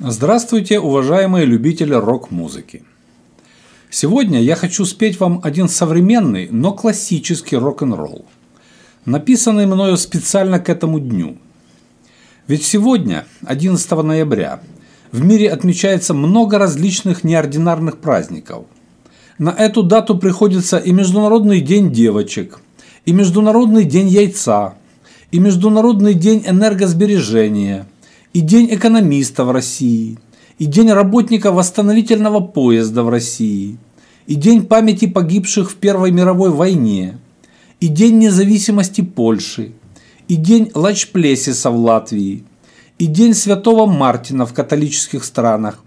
Здравствуйте, уважаемые любители рок-музыки. Сегодня я хочу спеть вам один современный, но классический рок-н-ролл, написанный мною специально к этому дню. Ведь сегодня, 11 ноября, в мире отмечается много различных неординарных праздников. На эту дату приходится и Международный день девочек, и Международный день яйца, и Международный день энергосбережения – и День экономиста в России, и День работника восстановительного поезда в России, и День памяти погибших в Первой мировой войне, и День независимости Польши, и День Лачплесиса в Латвии, и День Святого Мартина в католических странах,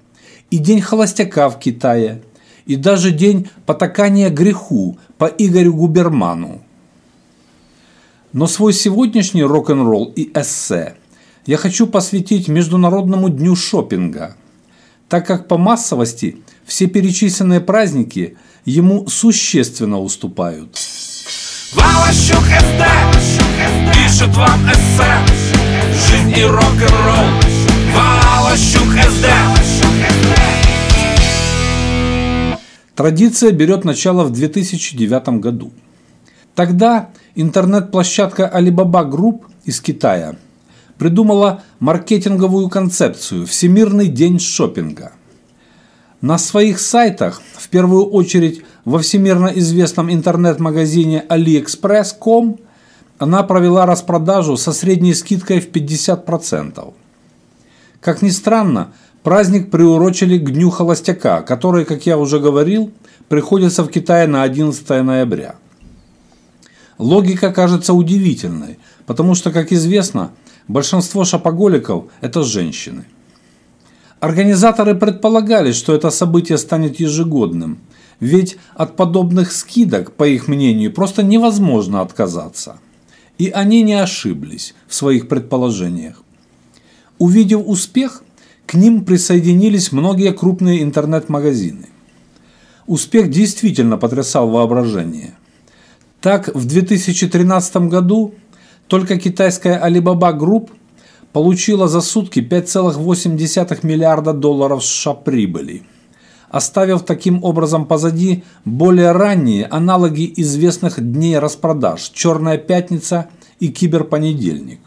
и День Холостяка в Китае, и даже День потакания греху по Игорю Губерману. Но свой сегодняшний рок-н-ролл и эссе – я хочу посвятить Международному дню шопинга, так как по массовости все перечисленные праздники ему существенно уступают. Валащук СД пишет вам эссе Жизнь и рок-н-ролл Валащук СД Традиция берет начало в 2009 году. Тогда интернет-площадка Alibaba Group из Китая – придумала маркетинговую концепцию «Всемирный день шопинга». На своих сайтах, в первую очередь во всемирно известном интернет-магазине AliExpress.com, она провела распродажу со средней скидкой в 50%. Как ни странно, праздник приурочили к Дню Холостяка, который, как я уже говорил, приходится в Китае на 11 ноября. Логика кажется удивительной, потому что, как известно, Большинство шапоголиков – это женщины. Организаторы предполагали, что это событие станет ежегодным, ведь от подобных скидок, по их мнению, просто невозможно отказаться. И они не ошиблись в своих предположениях. Увидев успех, к ним присоединились многие крупные интернет-магазины. Успех действительно потрясал воображение. Так, в 2013 году только китайская Alibaba Group получила за сутки 5,8 миллиарда долларов США прибыли, оставив таким образом позади более ранние аналоги известных дней распродаж «Черная пятница» и «Киберпонедельник».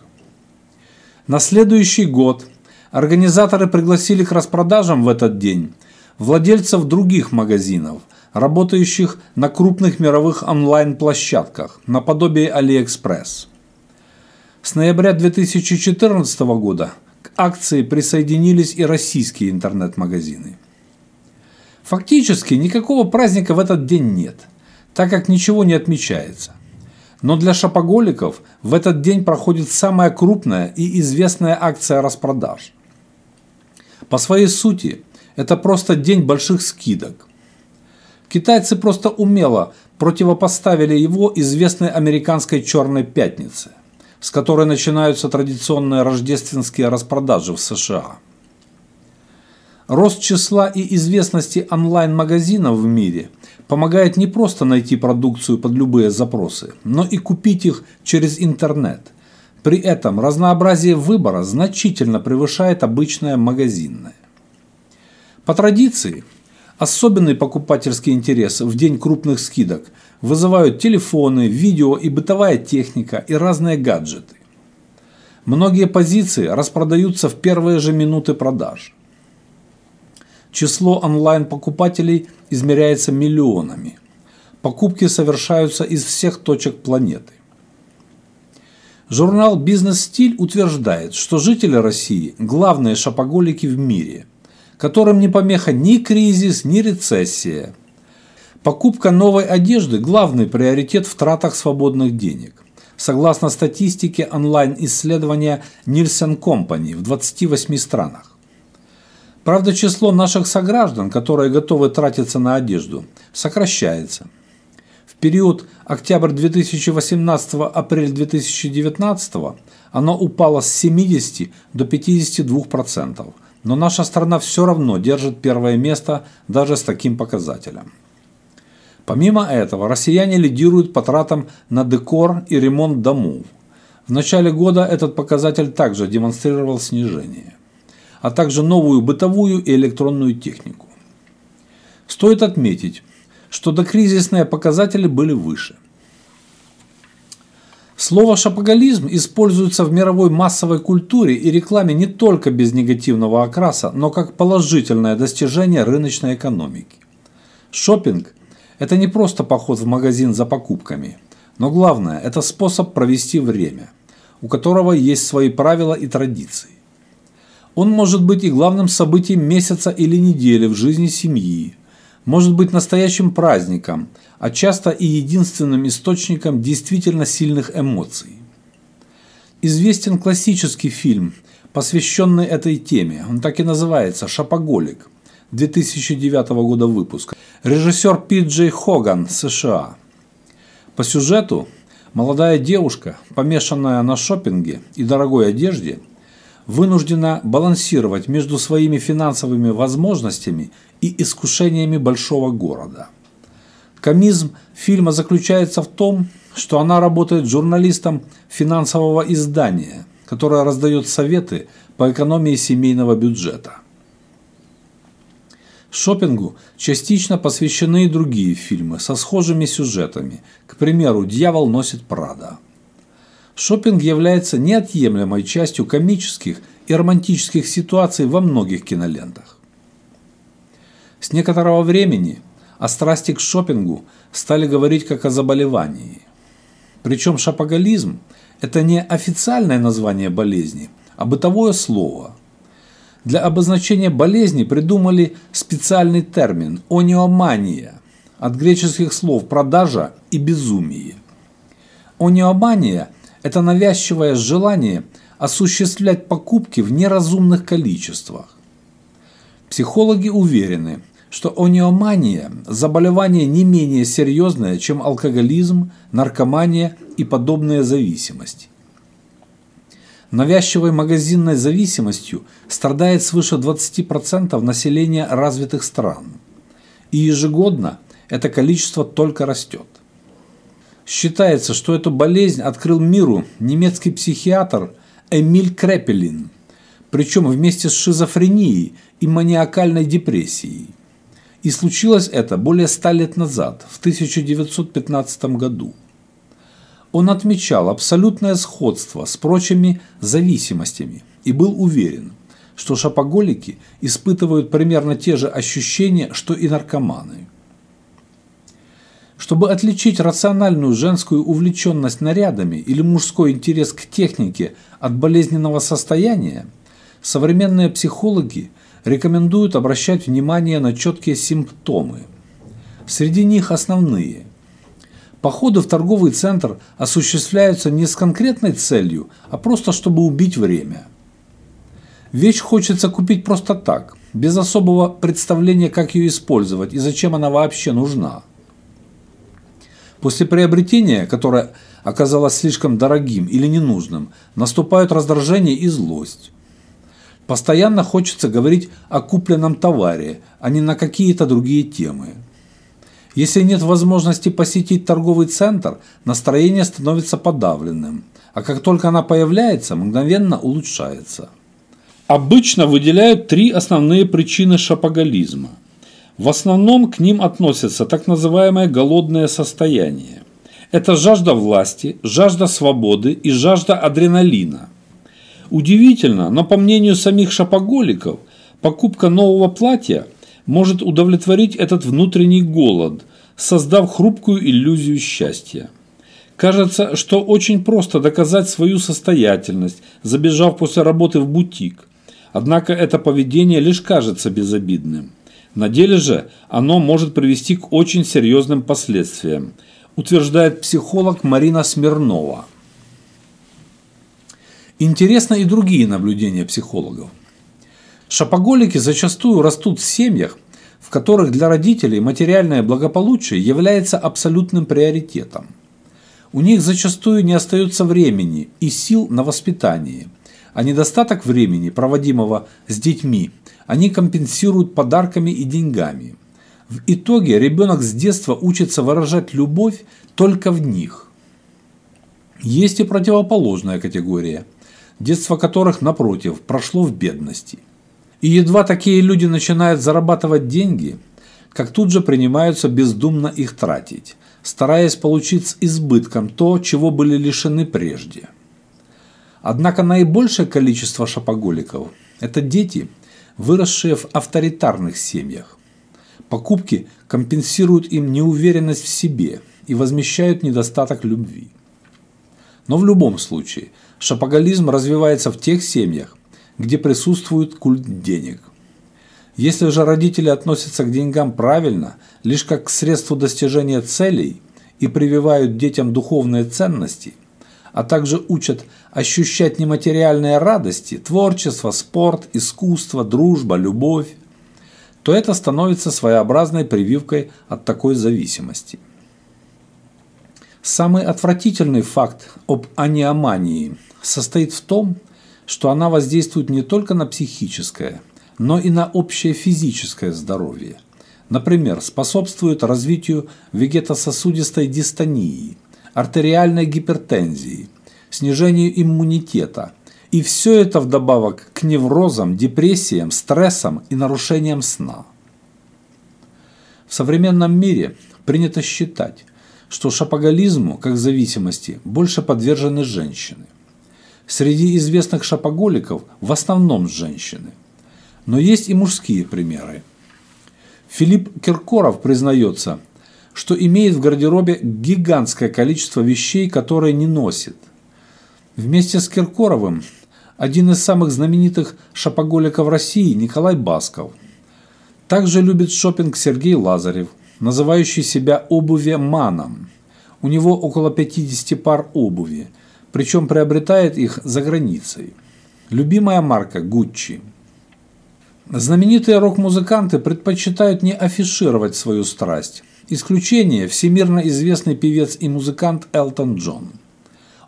На следующий год организаторы пригласили к распродажам в этот день владельцев других магазинов, работающих на крупных мировых онлайн-площадках, наподобие AliExpress. С ноября 2014 года к акции присоединились и российские интернет-магазины. Фактически никакого праздника в этот день нет, так как ничего не отмечается. Но для шопоголиков в этот день проходит самая крупная и известная акция распродаж. По своей сути, это просто день больших скидок. Китайцы просто умело противопоставили его известной американской «Черной пятнице» с которой начинаются традиционные рождественские распродажи в США. Рост числа и известности онлайн-магазинов в мире помогает не просто найти продукцию под любые запросы, но и купить их через интернет. При этом разнообразие выбора значительно превышает обычное магазинное. По традиции, особенный покупательский интерес в день крупных скидок – вызывают телефоны, видео и бытовая техника и разные гаджеты. Многие позиции распродаются в первые же минуты продаж. Число онлайн-покупателей измеряется миллионами. Покупки совершаются из всех точек планеты. Журнал «Бизнес-стиль» утверждает, что жители России – главные шопоголики в мире, которым не помеха ни кризис, ни рецессия – Покупка новой одежды – главный приоритет в тратах свободных денег. Согласно статистике онлайн-исследования Nielsen Company в 28 странах. Правда, число наших сограждан, которые готовы тратиться на одежду, сокращается. В период октябрь 2018-апрель 2019 оно упало с 70 до 52%, но наша страна все равно держит первое место даже с таким показателем. Помимо этого, россияне лидируют по тратам на декор и ремонт домов. В начале года этот показатель также демонстрировал снижение. а также новую бытовую и электронную технику. Стоит отметить, что докризисные показатели были выше. Слово «шапоголизм» используется в мировой массовой культуре и рекламе не только без негативного окраса, но как положительное достижение рыночной экономики. Шопинг – это не просто поход в магазин за покупками, но главное – это способ провести время, у которого есть свои правила и традиции. Он может быть и главным событием месяца или недели в жизни семьи, может быть настоящим праздником, а часто и единственным источником действительно сильных эмоций. Известен классический фильм, посвященный этой теме. Он так и называется «Шапоголик» 2009 года выпуска. Режиссер Пи Джей Хоган, США. По сюжету молодая девушка, помешанная на шопинге и дорогой одежде – вынуждена балансировать между своими финансовыми возможностями и искушениями большого города. Комизм фильма заключается в том, что она работает журналистом финансового издания, которое раздает советы по экономии семейного бюджета. Шопингу частично посвящены и другие фильмы со схожими сюжетами, к примеру «Дьявол носит Прада». Шопинг является неотъемлемой частью комических и романтических ситуаций во многих кинолентах. С некоторого времени о страсти к шопингу стали говорить как о заболевании. Причем шопоголизм – это не официальное название болезни, а бытовое слово. Для обозначения болезни придумали специальный термин – ониомания, от греческих слов «продажа» и «безумие». Ониомания – это навязчивое желание осуществлять покупки в неразумных количествах. Психологи уверены, что ониомания – заболевание не менее серьезное, чем алкоголизм, наркомания и подобные зависимости. Навязчивой магазинной зависимостью страдает свыше 20% населения развитых стран. И ежегодно это количество только растет. Считается, что эту болезнь открыл миру немецкий психиатр Эмиль Крепелин, причем вместе с шизофренией и маниакальной депрессией. И случилось это более ста лет назад, в 1915 году. Он отмечал абсолютное сходство с прочими зависимостями и был уверен, что шапоголики испытывают примерно те же ощущения, что и наркоманы – чтобы отличить рациональную женскую увлеченность нарядами или мужской интерес к технике от болезненного состояния, современные психологи рекомендуют обращать внимание на четкие симптомы. Среди них основные. Походы в торговый центр осуществляются не с конкретной целью, а просто чтобы убить время. Вещь хочется купить просто так, без особого представления, как ее использовать и зачем она вообще нужна – После приобретения, которое оказалось слишком дорогим или ненужным, наступают раздражение и злость. Постоянно хочется говорить о купленном товаре, а не на какие-то другие темы. Если нет возможности посетить торговый центр, настроение становится подавленным, а как только она появляется, мгновенно улучшается. Обычно выделяют три основные причины шапоголизма – в основном к ним относятся так называемое голодное состояние. Это жажда власти, жажда свободы и жажда адреналина. Удивительно, но по мнению самих шапоголиков, покупка нового платья может удовлетворить этот внутренний голод, создав хрупкую иллюзию счастья. Кажется, что очень просто доказать свою состоятельность, забежав после работы в бутик. Однако это поведение лишь кажется безобидным. На деле же оно может привести к очень серьезным последствиям, утверждает психолог Марина Смирнова. Интересны и другие наблюдения психологов. Шапоголики зачастую растут в семьях, в которых для родителей материальное благополучие является абсолютным приоритетом. У них зачастую не остается времени и сил на воспитание, а недостаток времени, проводимого с детьми – они компенсируют подарками и деньгами. В итоге ребенок с детства учится выражать любовь только в них. Есть и противоположная категория, детство которых, напротив, прошло в бедности. И едва такие люди начинают зарабатывать деньги, как тут же принимаются бездумно их тратить, стараясь получить с избытком то, чего были лишены прежде. Однако наибольшее количество шопоголиков – это дети, выросшие в авторитарных семьях. Покупки компенсируют им неуверенность в себе и возмещают недостаток любви. Но в любом случае, шопоголизм развивается в тех семьях, где присутствует культ денег. Если же родители относятся к деньгам правильно, лишь как к средству достижения целей и прививают детям духовные ценности, а также учат ощущать нематериальные радости, творчество, спорт, искусство, дружба, любовь, то это становится своеобразной прививкой от такой зависимости. Самый отвратительный факт об аниомании состоит в том, что она воздействует не только на психическое, но и на общее физическое здоровье. Например, способствует развитию вегетососудистой дистонии, артериальной гипертензии, снижению иммунитета. И все это вдобавок к неврозам, депрессиям, стрессам и нарушениям сна. В современном мире принято считать, что шапоголизму, как зависимости, больше подвержены женщины. Среди известных шапоголиков в основном женщины. Но есть и мужские примеры. Филипп Киркоров признается, что имеет в гардеробе гигантское количество вещей, которые не носит. Вместе с Киркоровым один из самых знаменитых шапоголиков России Николай Басков. Также любит шопинг Сергей Лазарев, называющий себя обуве-маном. У него около 50 пар обуви – причем приобретает их за границей. Любимая марка Гуччи. Знаменитые рок-музыканты предпочитают не афишировать свою страсть. Исключение – всемирно известный певец и музыкант Элтон Джон.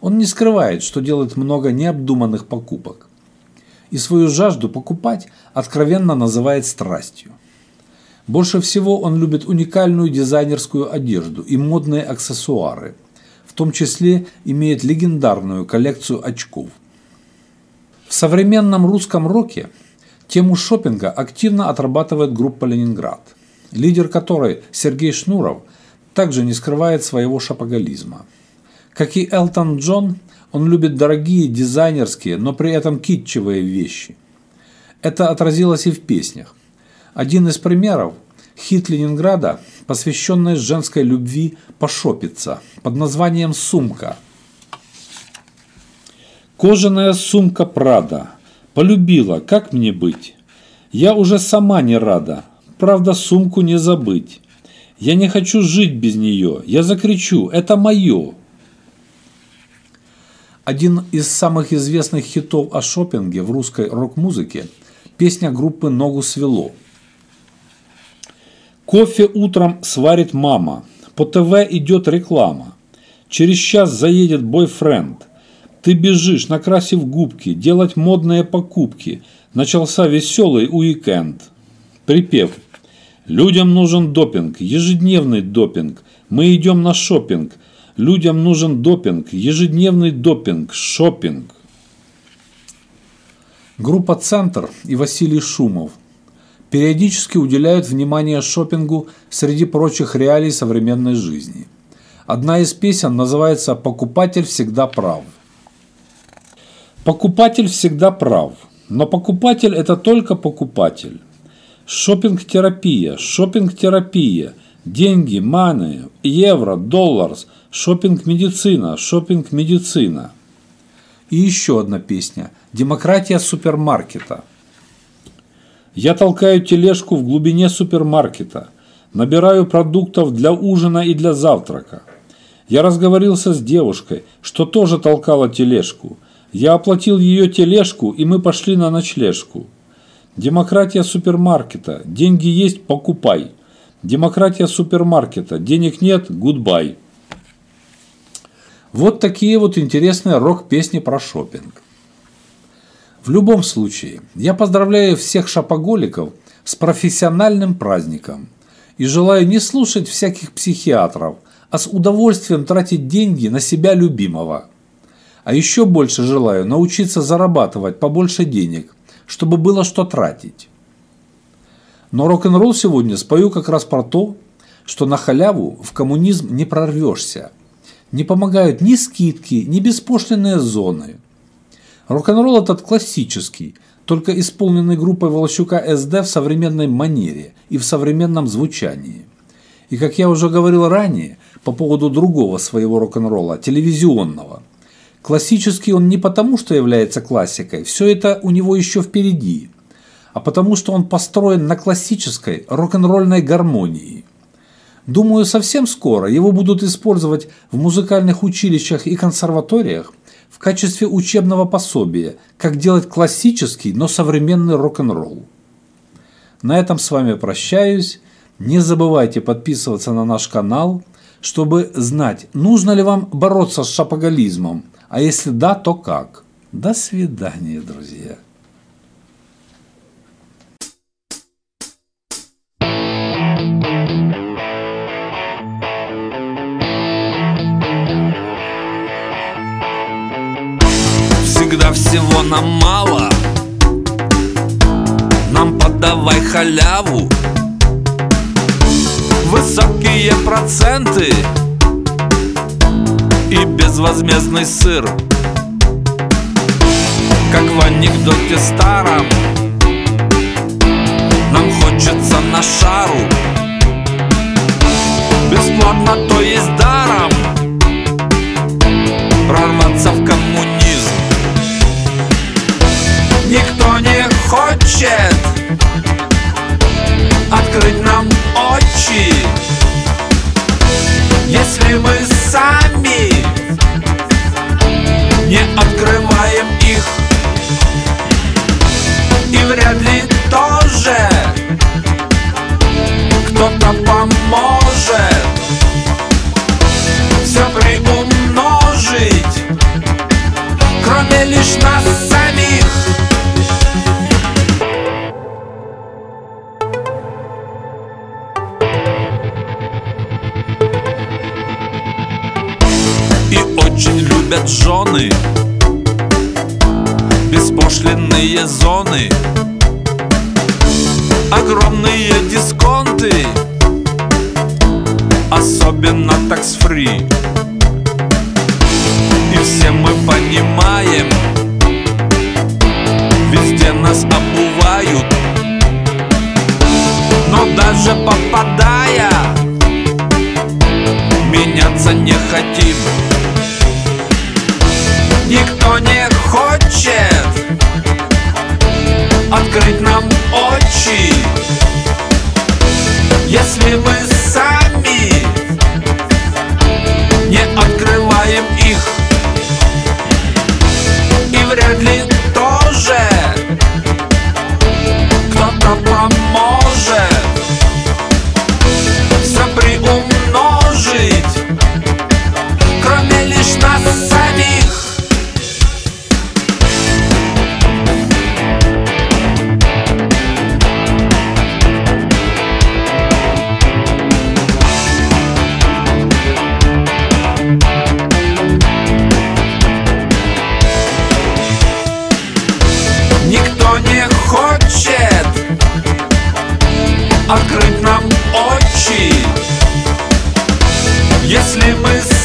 Он не скрывает, что делает много необдуманных покупок. И свою жажду покупать откровенно называет страстью. Больше всего он любит уникальную дизайнерскую одежду и модные аксессуары – том числе имеет легендарную коллекцию очков. В современном русском роке тему шопинга активно отрабатывает группа «Ленинград», лидер которой Сергей Шнуров также не скрывает своего шапоголизма. Как и Элтон Джон, он любит дорогие дизайнерские, но при этом китчевые вещи. Это отразилось и в песнях. Один из примеров – хит Ленинграда посвященная женской любви пошопиться под названием «Сумка». Кожаная сумка Прада. Полюбила, как мне быть? Я уже сама не рада, правда сумку не забыть. Я не хочу жить без нее, я закричу, это мое. Один из самых известных хитов о шопинге в русской рок-музыке – песня группы «Ногу свело», Кофе утром сварит мама. По ТВ идет реклама. Через час заедет бойфренд. Ты бежишь, накрасив губки, делать модные покупки. Начался веселый уикенд. Припев. Людям нужен допинг, ежедневный допинг. Мы идем на шопинг. Людям нужен допинг, ежедневный допинг, шопинг. Группа «Центр» и Василий Шумов – периодически уделяют внимание шопингу среди прочих реалий современной жизни. Одна из песен называется «Покупатель всегда прав». Покупатель всегда прав, но покупатель – это только покупатель. Шопинг-терапия, шопинг-терапия, деньги, маны, евро, доллар, шопинг-медицина, шопинг-медицина. И еще одна песня «Демократия супермаркета». Я толкаю тележку в глубине супермаркета, набираю продуктов для ужина и для завтрака. Я разговорился с девушкой, что тоже толкала тележку. Я оплатил ее тележку, и мы пошли на ночлежку. Демократия супермаркета. Деньги есть – покупай. Демократия супермаркета. Денег нет – гудбай. Вот такие вот интересные рок-песни про шопинг. В любом случае, я поздравляю всех шапоголиков с профессиональным праздником и желаю не слушать всяких психиатров, а с удовольствием тратить деньги на себя любимого. А еще больше желаю научиться зарабатывать побольше денег, чтобы было что тратить. Но рок-н-ролл сегодня спою как раз про то, что на халяву в коммунизм не прорвешься. Не помогают ни скидки, ни беспошлинные зоны. Рок-н-ролл этот классический, только исполненный группой Волощука СД в современной манере и в современном звучании. И как я уже говорил ранее, по поводу другого своего рок-н-ролла, телевизионного. Классический он не потому, что является классикой, все это у него еще впереди, а потому что он построен на классической рок-н-ролльной гармонии. Думаю, совсем скоро его будут использовать в музыкальных училищах и консерваториях в качестве учебного пособия, как делать классический, но современный рок-н-ролл. На этом с вами прощаюсь. Не забывайте подписываться на наш канал, чтобы знать, нужно ли вам бороться с шапоголизмом, а если да, то как. До свидания, друзья. Всегда всего нам мало. Нам подавай халяву. Высокие проценты И безвозмездный сыр. Как в анекдоте старом Нам хочется на шару. Бесплатно, то есть даром Прорваться в коммунизм хочет Открыть нам очи. Если мы сами Не открываем все мы понимаем. Везде нас обувают. Но даже попадая Меняться не хотим. Никто не хочет Открыть нам очи. Если мы Если мы